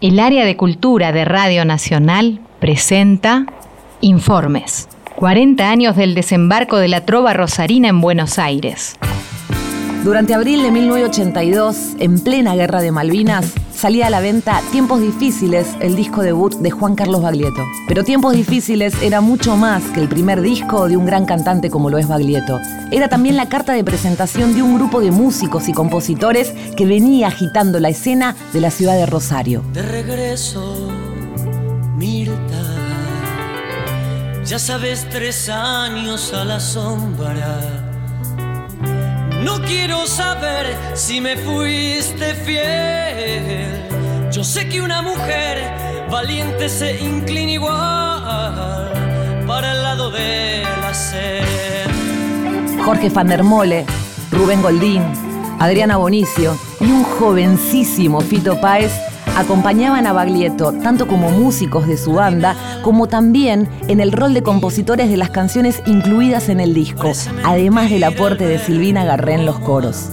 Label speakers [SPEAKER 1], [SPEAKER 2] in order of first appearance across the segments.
[SPEAKER 1] El área de cultura de Radio Nacional presenta Informes. 40 años del desembarco de la trova rosarina en Buenos Aires.
[SPEAKER 2] Durante abril de 1982, en plena guerra de Malvinas, salía a la venta Tiempos Difíciles, el disco debut de Juan Carlos Baglietto. Pero Tiempos Difíciles era mucho más que el primer disco de un gran cantante como lo es Baglietto. Era también la carta de presentación de un grupo de músicos y compositores que venía agitando la escena de la ciudad de Rosario.
[SPEAKER 3] De regreso, Mirta, ya sabes, tres años a la sombra no quiero saber si me fuiste fiel. Yo sé que una mujer valiente se inclina igual para el lado de la sed.
[SPEAKER 2] Jorge Van der Mole, Rubén Goldín, Adriana Bonicio y un jovencísimo Fito Páez acompañaban a Baglietto tanto como músicos de su banda, como también en el rol de compositores de las canciones incluidas en el disco, además del aporte de Silvina Garré en los coros.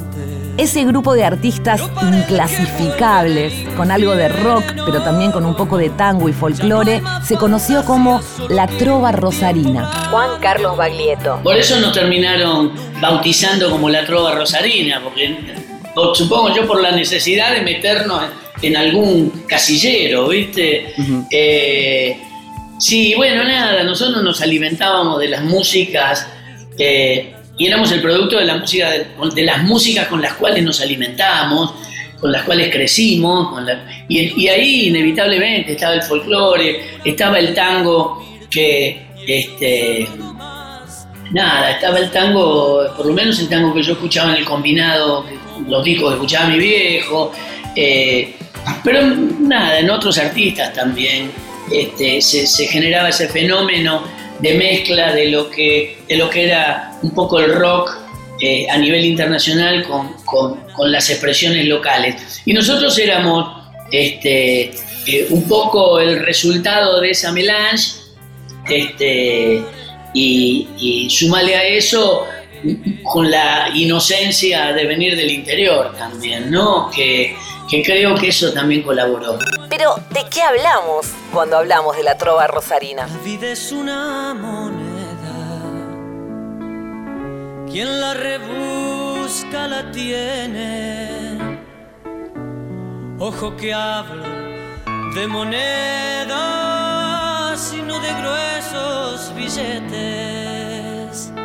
[SPEAKER 2] Ese grupo de artistas inclasificables, con algo de rock, pero también con un poco de tango y folclore, se conoció como la Trova Rosarina.
[SPEAKER 1] Juan Carlos Baglietto.
[SPEAKER 4] Por eso nos terminaron bautizando como la Trova Rosarina, porque supongo yo por la necesidad de meternos en algún casillero, ¿viste? Eh, sí, bueno, nada, nosotros nos alimentábamos de las músicas eh, y éramos el producto de la música, de, las músicas con las cuales nos alimentamos, con las cuales crecimos, y, ahí inevitablemente estaba el folclore, estaba el tango que, este, nada, estaba el tango, por lo menos el tango que yo escuchaba en el combinado, los discos que escuchaba mi viejo, eh, pero nada, en otros artistas también este, se, generaba ese fenómeno de mezcla de lo que, de lo que era un poco el rock eh, a nivel internacional con, con, las expresiones locales. Y nosotros éramos este, eh, un poco el resultado de esa melange este, y, y sumale a eso con la inocencia de venir del interior también, ¿no? Que, que creo que eso también colaboró.
[SPEAKER 2] Pero, ¿de qué hablamos cuando hablamos de la trova rosarina?
[SPEAKER 3] La vida es una moneda. Quien la rebusca la tiene. Ojo que hablo de monedas y no de gruesos billetes.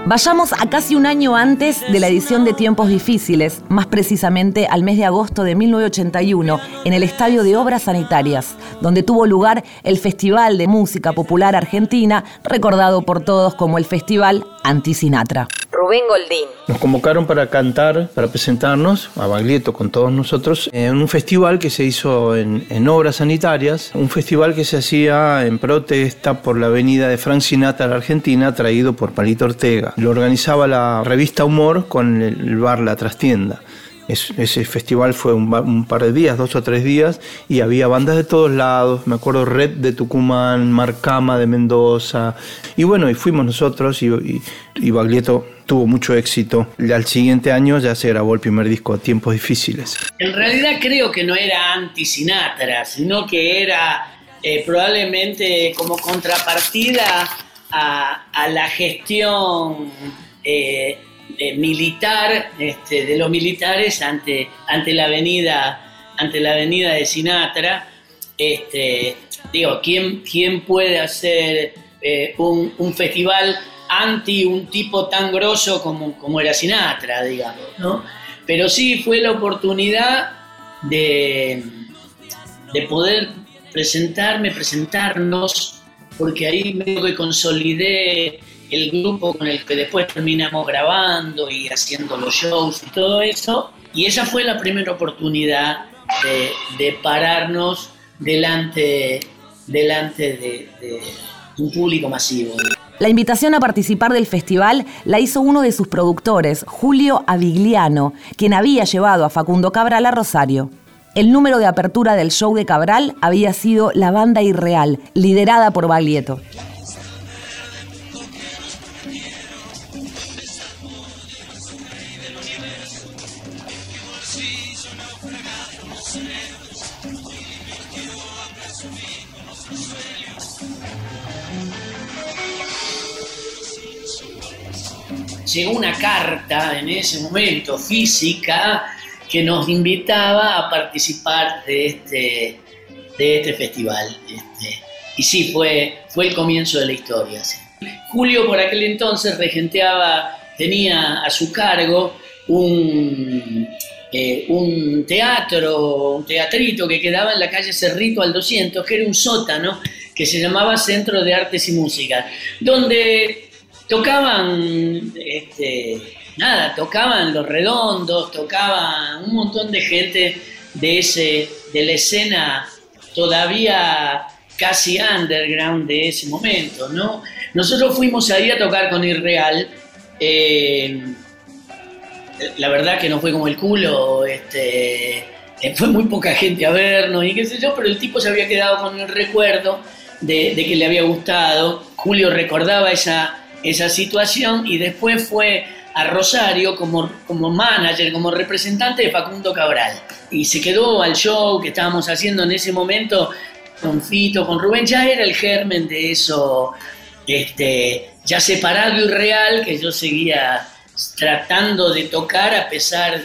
[SPEAKER 2] Vayamos a casi un año antes de la edición de Tiempos Difíciles, más precisamente al mes de agosto de 1981, en el Estadio de Obras Sanitarias, donde tuvo lugar el Festival de Música Popular Argentina, recordado por todos como el Festival Anti-Sinatra.
[SPEAKER 1] Rubén Goldín.
[SPEAKER 5] Nos convocaron para cantar, para presentarnos a Baglietto con todos nosotros en un festival que se hizo en, obras sanitarias, un festival que se hacía en protesta por la venida de Frank Sinatra a la Argentina, traído por Palito Ortega. Lo organizaba la revista Humor con el bar La Trastienda ese festival fue un, par de días, dos o tres días, y había bandas de todos lados. Me acuerdo Red de Tucumán, Marcama de Mendoza. Y bueno, y fuimos nosotros y, y, Baglietto tuvo mucho éxito. Y al siguiente año ya se grabó el primer disco, Tiempos Difíciles.
[SPEAKER 4] En realidad creo que no era anti-Sinatra, sino que era eh, probablemente como contrapartida a, la gestión. Eh, militar este, de los militares ante, ante, la avenida, ante la avenida de Sinatra. Este, digo, ¿quién, quién puede hacer eh, un, festival anti un tipo tan grosso como, como era Sinatra, digamos? ¿no? Pero sí fue la oportunidad de, de poder presentarme, presentarnos, porque ahí me que consolidé el grupo con el que después terminamos grabando y haciendo los shows y todo eso. Y esa fue la primera oportunidad de, pararnos delante, delante de, un público masivo.
[SPEAKER 2] La invitación a participar del festival la hizo uno de sus productores, Julio Avigliano, quien había llevado a Facundo Cabral a Rosario. El número de apertura del show de Cabral había sido La Banda Irreal, liderada por Baglietto.
[SPEAKER 4] Llegó una carta en ese momento física que nos invitaba a participar de este, de este festival. Este, y sí, fue, fue el comienzo de la historia. Julio por aquel entonces regenteaba, tenía a su cargo un, eh, un teatro, un teatrito que quedaba en la calle Cerrito al 200, que era un sótano que se llamaba Centro de Artes y Música, donde tocaban, este, nada, tocaban los redondos, tocaban un montón de gente de, ese, de la escena todavía casi underground de ese momento, ¿no? Nosotros fuimos ahí a tocar con Irreal, eh, la verdad que no fue como el culo, este, eh, fue muy poca gente a vernos y qué sé yo, pero el tipo se había quedado con el recuerdo de, que le había gustado. Julio recordaba esa, esa situación y después fue a Rosario como, como manager, como representante de Facundo Cabral. Y se quedó al show que estábamos haciendo en ese momento con Fito, con Rubén, ya era el germen de eso, este, ya separado y real, que yo seguía tratando de tocar a pesar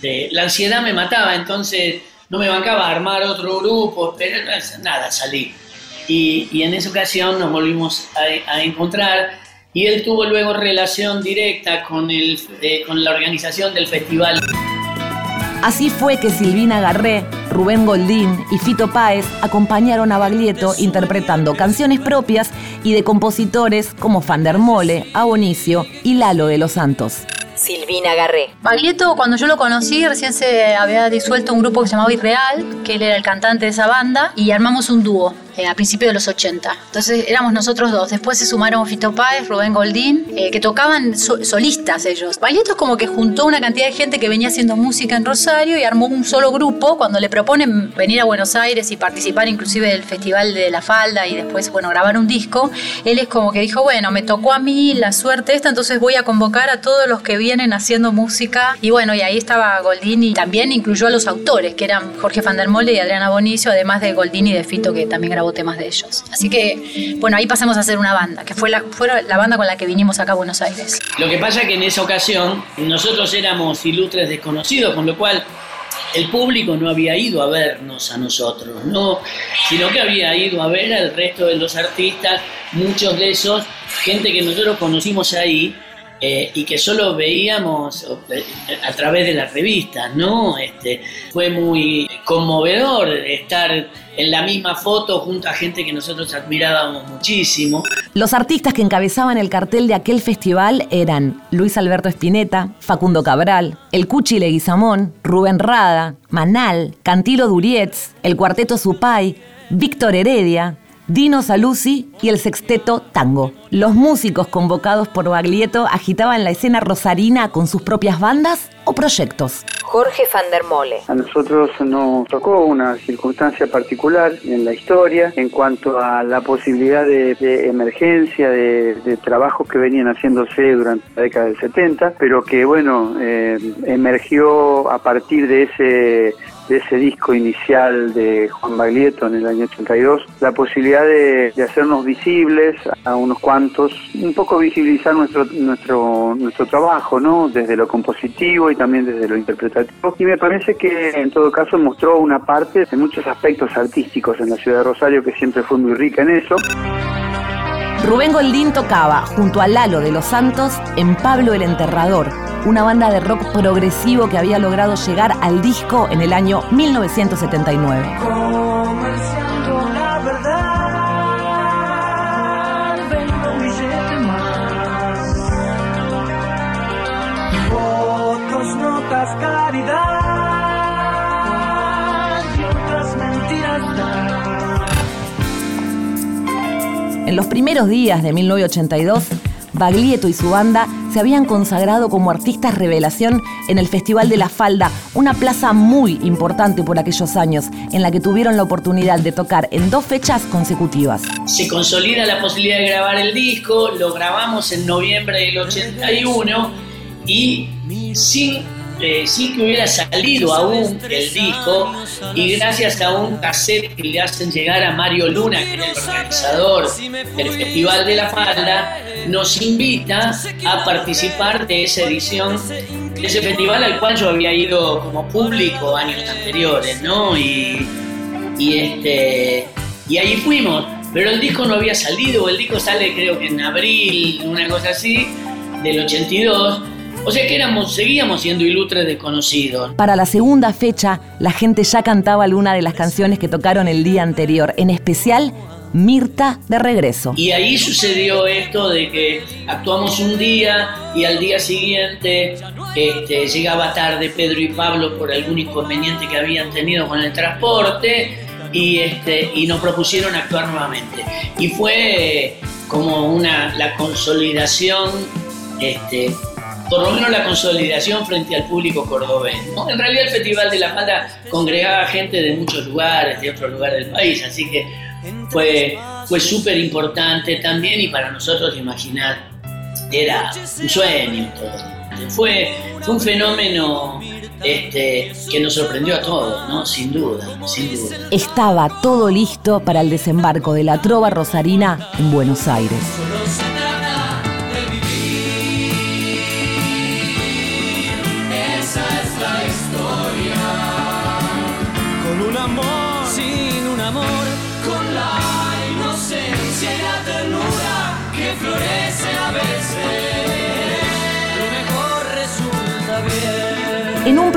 [SPEAKER 4] de... La ansiedad me mataba, entonces no me bancaba a armar otro grupo, pero nada, salí. Y, en esa ocasión nos volvimos a, encontrar y él tuvo luego relación directa con, el, eh, con la organización del festival.
[SPEAKER 2] Así fue que Silvina Garré, Rubén Goldín y Fito Páez acompañaron a Baglietto interpretando canciones propias y de compositores como Fandermole, Abonicio y Lalo de los Santos.
[SPEAKER 1] Silvina Garré.
[SPEAKER 6] Baglietto, cuando yo lo conocí, recién se había disuelto un grupo que se llamaba Irreal, que él era el cantante de esa banda, y armamos un dúo eh, a principios de los 80. Entonces éramos nosotros dos. Después se sumaron Fito Páez, Rubén Goldín, eh, que tocaban solistas ellos. Baglietto es como que juntó una cantidad de gente que venía haciendo música en Rosario y armó un solo grupo. Cuando le proponen venir a Buenos Aires y participar inclusive del Festival de la Falda y después, bueno, grabar un disco, él es como que dijo, bueno, me tocó a mí la suerte esta, entonces voy a convocar a todos los que vienen haciendo música. Y bueno, y ahí estaba Goldín y también incluyó a los autores, que eran Jorge Van der y Adriana Bonicio, además de Goldín y de Fito, que también temas de ellos. Así que, bueno, ahí pasamos a hacer una banda, que fue la, fue la banda con la que vinimos acá a Buenos Aires.
[SPEAKER 4] Lo que pasa es que en esa ocasión nosotros éramos ilustres desconocidos, con lo cual el público no había ido a vernos a nosotros, no, sino que había ido a ver al resto de los artistas, muchos de esos, gente que nosotros conocimos ahí, eh, y que solo veíamos eh, a través de las revistas, ¿no? Este, fue muy conmovedor estar en la misma foto junto a gente que nosotros admirábamos muchísimo.
[SPEAKER 2] Los artistas que encabezaban el cartel de aquel festival eran Luis Alberto Espineta, Facundo Cabral, el Cuchi Leguizamón, Rubén Rada, Manal, Cantilo Durietz, el Cuarteto Supay, Víctor Heredia, Dino Saluzzi y el sexteto Tango. Los músicos convocados por Baglietto agitaban la escena rosarina con sus propias bandas o proyectos.
[SPEAKER 1] Jorge van der Mole.
[SPEAKER 7] A nosotros nos tocó una circunstancia particular en la historia en cuanto a la posibilidad de, emergencia, de, trabajos que venían haciéndose durante la década del 70, pero que bueno, eh, emergió a partir de ese de ese disco inicial de Juan Baglietto en el año 82, la posibilidad de, hacernos visibles a unos cuantos, un poco visibilizar nuestro, nuestro, nuestro trabajo, ¿no? Desde lo compositivo y también desde lo interpretativo. Y me parece que en todo caso mostró una parte de muchos aspectos artísticos en la ciudad de Rosario que siempre fue muy rica en eso.
[SPEAKER 2] Rubén Goldín tocaba junto a Lalo de los Santos en Pablo el Enterrador, una banda de rock progresivo que había logrado llegar al disco en el año 1979. En los primeros días de 1982, Baglietto y su banda se habían consagrado como artistas revelación en el Festival de la Falda, una plaza muy importante por aquellos años, en la que tuvieron la oportunidad de tocar en dos fechas consecutivas.
[SPEAKER 4] Se consolida la posibilidad de grabar el disco, lo grabamos en noviembre del 81 y sin eh, sí que hubiera salido aún el disco y gracias a un cassette que le hacen llegar a Mario Luna, que es el organizador del Festival de la Falda, nos invita a participar de esa edición, de ese festival al cual yo había ido como público años anteriores, ¿no? Y, este, y ahí fuimos, pero el disco no había salido, el disco sale creo que en abril, una cosa así, del 82 o sea que éramos, seguíamos siendo ilustres desconocidos.
[SPEAKER 2] Para la segunda fecha, la gente ya cantaba alguna de las canciones que tocaron el día anterior, en especial Mirta de regreso.
[SPEAKER 4] Y ahí sucedió esto de que actuamos un día y al día siguiente este, llegaba tarde Pedro y Pablo por algún inconveniente que habían tenido con el transporte y, este, y nos propusieron actuar nuevamente. Y fue como una, la consolidación este, por lo menos la consolidación frente al público cordobés. En realidad el Festival de la Falda congregaba gente de muchos lugares, de otros lugares del país, así que fue, fue súper importante también y para nosotros imaginar era un sueño todo. Fue, fue un fenómeno este, que nos sorprendió a todos, ¿no? Sin duda, sin duda.
[SPEAKER 2] Estaba todo listo para el desembarco de la Trova Rosarina en Buenos Aires.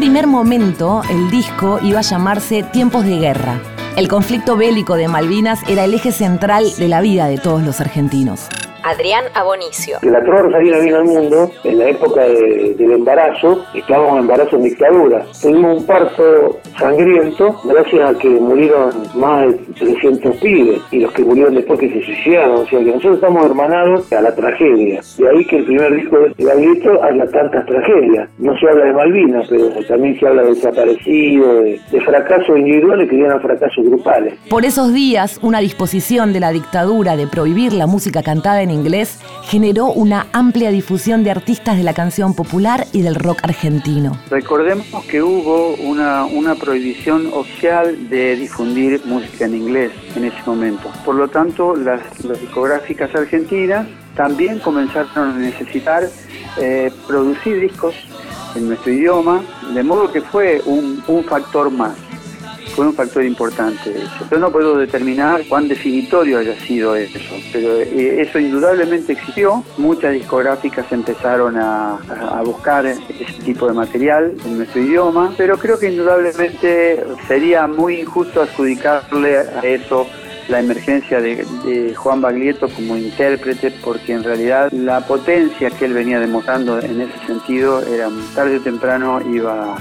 [SPEAKER 2] Primer momento, el disco iba a llamarse Tiempos de Guerra. El conflicto bélico de Malvinas era el eje central de la vida de todos los argentinos.
[SPEAKER 1] Adrián Abonicio.
[SPEAKER 8] La trova rosarina vino al mundo en la época del embarazo, estábamos en embarazo en dictadura. Tuvimos un parto sangriento gracias a que murieron más de 300 pibes y los que murieron después que se suicidaron. O sea que nosotros estamos hermanados a la tragedia. De ahí que el primer disco de Gaglietto habla tantas tragedias. No se habla de Malvinas, pero también se habla de desaparecidos, de, de fracasos individuales que llegan a fracasos grupales.
[SPEAKER 2] Por esos días, una disposición de la dictadura de prohibir la música cantada en inglés generó una amplia difusión de artistas de la canción popular y del rock argentino.
[SPEAKER 7] Recordemos que hubo una, una prohibición oficial de difundir música en inglés en ese momento. Por lo tanto, las, discográficas argentinas también comenzaron a necesitar eh, producir discos en nuestro idioma, de modo que fue un factor más fue un factor importante eso. Yo no puedo determinar cuán definitorio haya sido eso, pero eh, eso indudablemente existió. Muchas discográficas empezaron a, buscar ese tipo de material en nuestro idioma, pero creo que indudablemente sería muy injusto adjudicarle a eso la emergencia de, de, Juan Baglietto como intérprete, porque en realidad la potencia que él venía demostrando en ese sentido era tarde o temprano iba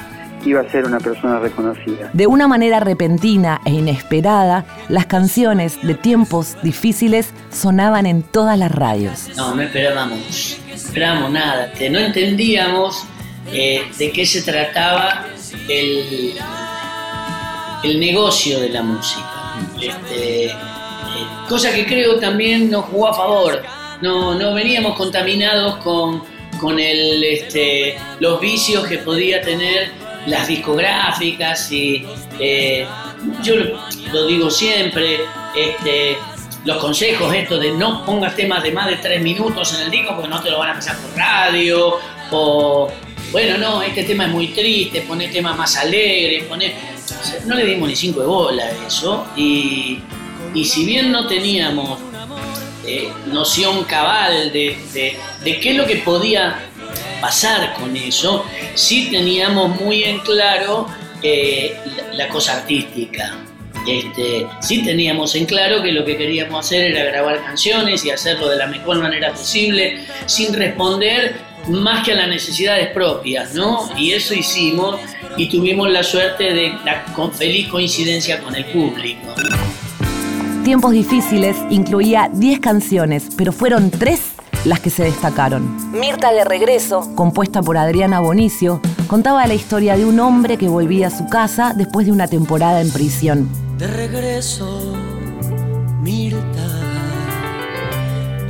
[SPEAKER 7] iba a ser una persona reconocida.
[SPEAKER 2] De una manera repentina e inesperada, las canciones de tiempos difíciles sonaban en todas las radios.
[SPEAKER 4] No, no esperábamos, no esperábamos nada, no entendíamos eh, de qué se trataba el, el negocio de la música. Este, eh, cosa que creo también nos jugó a favor. No, no veníamos contaminados con, con el, este, los vicios que podía tener las discográficas y eh, yo lo digo siempre, este, los consejos estos de no pongas temas de más de tres minutos en el disco porque no te lo van a pasar por radio o bueno no, este tema es muy triste, poné temas más alegres, poné... no le dimos ni cinco de bola a eso y, y si bien no teníamos eh, noción cabal de, de, de qué es lo que podía pasar con eso, sí teníamos muy en claro eh, la, la, cosa artística. Este, sí teníamos en claro que lo que queríamos hacer era grabar canciones y hacerlo de la mejor manera posible, sin responder más que a las necesidades propias, ¿no? Y eso hicimos y tuvimos la suerte de la con feliz coincidencia con el público.
[SPEAKER 2] Tiempos difíciles incluía 10 canciones, pero fueron 3 las que se destacaron. Mirta de Regreso, compuesta por Adriana Bonicio, contaba la historia de un hombre que volvía a su casa después de una temporada en prisión.
[SPEAKER 3] De regreso, Mirta,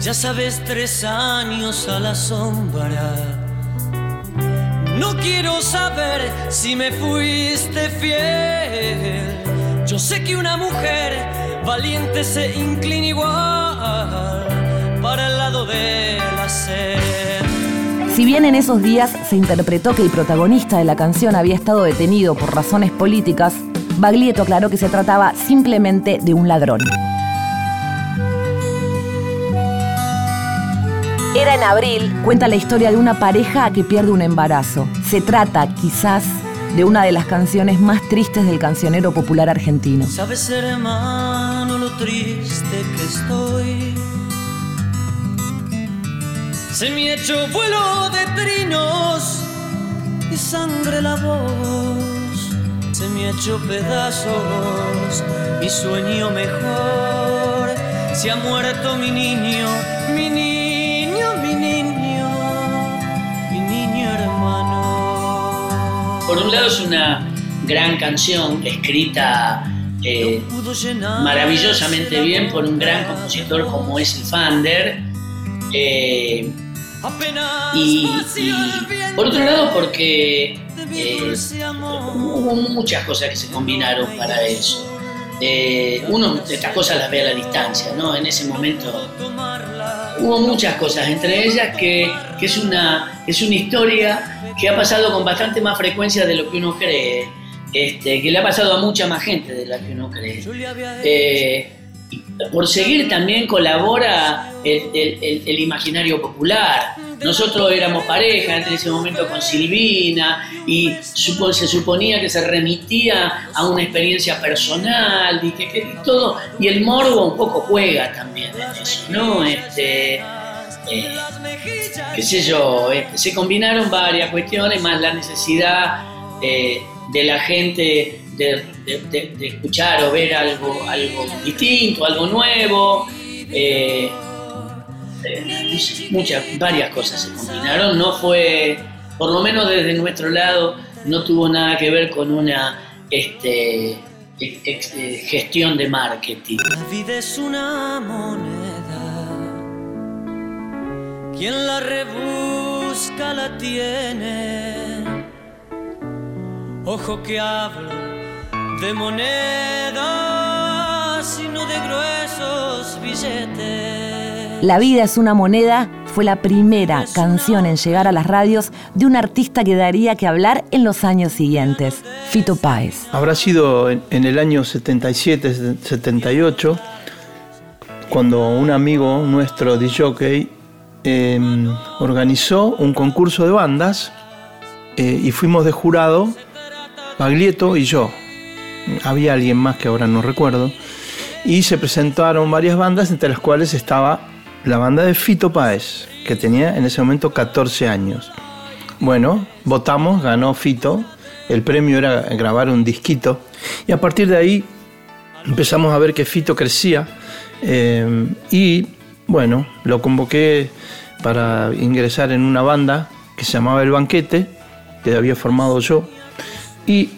[SPEAKER 3] ya sabes, tres años a la sombra. No quiero saber si me fuiste fiel. Yo sé que una mujer valiente se inclina igual para el lado de la sed.
[SPEAKER 2] Si bien en esos días se interpretó que el protagonista de la canción había estado detenido por razones políticas, Baglietto aclaró que se trataba simplemente de un ladrón. Era en abril, cuenta la historia de una pareja que pierde un embarazo. Se trata, quizás, de una de las canciones más tristes del cancionero popular argentino.
[SPEAKER 3] Sabes, hermano, lo triste que estoy. Se me ha hecho vuelo de trinos y sangre la voz. Se me ha hecho pedazos mi sueño mejor. Se ha muerto mi niño, mi niño, mi niño, mi niño hermano.
[SPEAKER 4] Por un lado es una gran canción escrita eh, maravillosamente bien por un gran compositor como es el Fander. Eh, y, y por otro lado porque eh, hubo muchas cosas que se combinaron para eso. Eh, uno de estas cosas las ve a la distancia, ¿no? En ese momento hubo muchas cosas, entre ellas que, que es, una, es una historia que ha pasado con bastante más frecuencia de lo que uno cree, este, que le ha pasado a mucha más gente de la que uno cree. Eh, por seguir también colabora el, imaginario popular. Nosotros éramos pareja en ese momento con Silvina y se suponía que se remitía a una experiencia personal y que todo y el morbo un poco juega también en eso, ¿no? Este, eh, qué sé yo, este, se combinaron varias cuestiones más la necesidad eh, de la gente de, de- escuchar o ver algo, algo distinto, algo nuevo. eh, eh, muchas, varias cosas se combinaron. No fue, por lo menos desde nuestro lado, no tuvo nada que ver con una este, eh, gestión de marketing.
[SPEAKER 3] La vida es una moneda. Quien la rebusca la tiene. Ojo que hablo de monedas y no de gruesos billetes.
[SPEAKER 2] La vida es una moneda fue la primera canción en llegar a las radios de un artista que daría que hablar en los años siguientes, Fito Páez.
[SPEAKER 5] Habrá sido en, en el año 77, 78, cuando un amigo nuestro, DJ, eh, organizó un concurso de bandas eh, y fuimos de jurado, Baglietto y yo. Había alguien más que ahora no recuerdo. Y se presentaron varias bandas, entre las cuales estaba la banda de Fito Páez, que tenía en ese momento 14 años. Bueno, votamos, ganó Fito. El premio era grabar un disquito. Y a partir de ahí empezamos a ver que Fito crecía. eh, y bueno, lo convoqué para ingresar en una banda que se llamaba El Banquete, que había formado yo. Y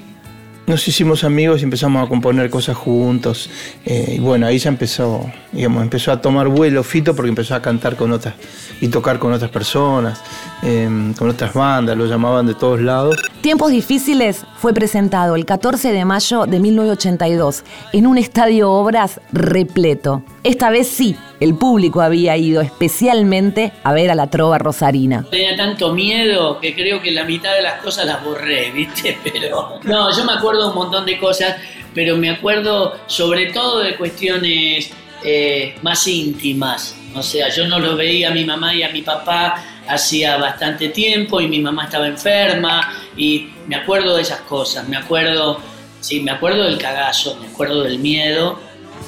[SPEAKER 5] nos hicimos amigos y empezamos a componer cosas juntos. eh, y bueno, ahí ya empezó, digamos, empezó a tomar vuelo Fito porque empezó a cantar con otras y tocar con otras personas, eh, con otras bandas, lo llamaban de todos lados.
[SPEAKER 2] Tiempos difíciles fue presentado el 14 de mayo de 1982 en un estadio Obras repleto. Esta vez sí, el público había ido especialmente a ver a la trova rosarina.
[SPEAKER 4] Tenía tanto miedo que creo que la mitad de las cosas las borré, ¿viste? Pero no, yo me acuerdo un montón de cosas, pero me acuerdo sobre todo de cuestiones eh, más íntimas. O sea, yo no lo veía a mi mamá y a mi papá hacía bastante tiempo y mi mamá estaba enferma y me acuerdo de esas cosas, me acuerdo, sí, me acuerdo del cagazo, me acuerdo del miedo,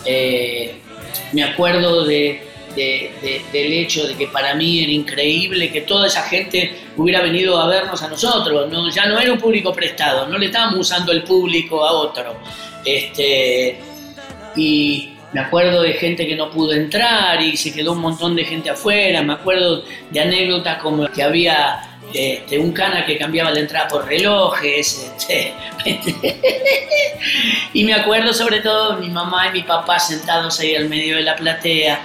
[SPEAKER 4] eh, me acuerdo de, de- de- del hecho de que para mí era increíble que toda esa gente hubiera venido a vernos a nosotros, ¿no? ya no era un público prestado, no le estábamos usando el público a otro. Este, y me acuerdo de gente que no pudo entrar y se quedó un montón de gente afuera, me acuerdo de anécdotas como que había un cana que cambiaba la entrada por relojes, este, y me acuerdo sobre todo mi mamá y mi papá sentados ahí al medio de la platea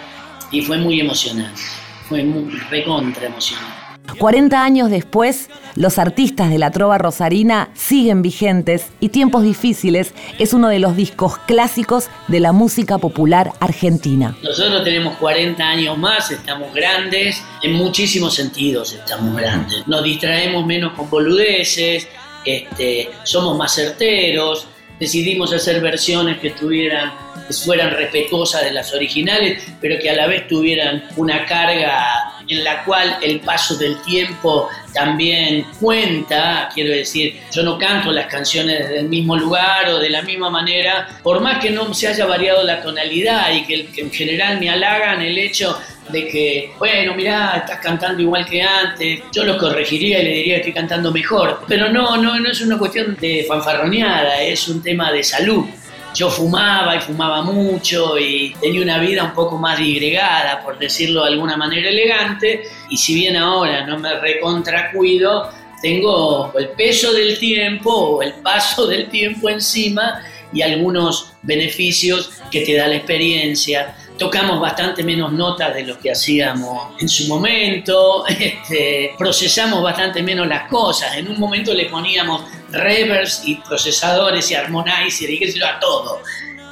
[SPEAKER 4] y fue muy emocionante, fue muy recontra emocionante.
[SPEAKER 2] 40 años después, los artistas de la trova rosarina siguen vigentes y Tiempos Difíciles es uno de los discos clásicos de la música popular argentina.
[SPEAKER 4] Nosotros tenemos 40 años más, estamos grandes, en muchísimos sentidos estamos grandes. Nos distraemos menos con boludeces, este, somos más certeros, decidimos hacer versiones que tuvieran que fueran respetuosas de las originales, pero que a la vez tuvieran una carga en la cual el paso del tiempo también cuenta, quiero decir, yo no canto las canciones desde el mismo lugar o de la misma manera, por más que no se haya variado la tonalidad y que, en general me halagan el hecho de que, bueno, mirá, estás cantando igual que antes, yo lo corregiría y le diría que estoy cantando mejor, pero no, no, no es una cuestión de fanfarroneada, es un tema de salud yo fumaba y fumaba mucho y tenía una vida un poco más digregada, por decirlo de alguna manera elegante, y si bien ahora no me recontracuido, tengo el peso del tiempo o el paso del tiempo encima y algunos beneficios que te da la experiencia. Tocamos bastante menos notas de lo que hacíamos en su momento, este, procesamos bastante menos las cosas. En un momento le poníamos reverbs y procesadores y harmonizer y qué a todo.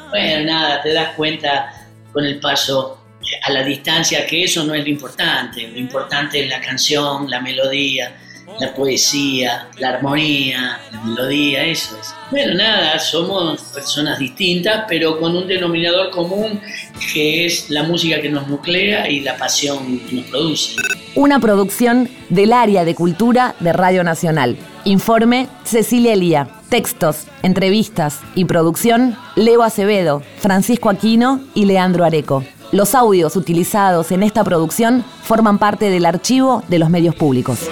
[SPEAKER 4] Bueno, nada, te das cuenta con el paso a la distancia que eso no es lo importante. Lo importante es la canción, la melodía, la poesía, la armonía, la melodía, eso es. Bueno, nada, somos personas distintas, pero con un denominador común que es la música que nos nuclea y la pasión que nos produce.
[SPEAKER 2] Una producción del área de cultura de Radio Nacional. Informe Cecilia Elía. Textos, entrevistas y producción Leo Acevedo, Francisco Aquino y Leandro Areco. Los audios utilizados en esta producción forman parte del archivo de los medios públicos.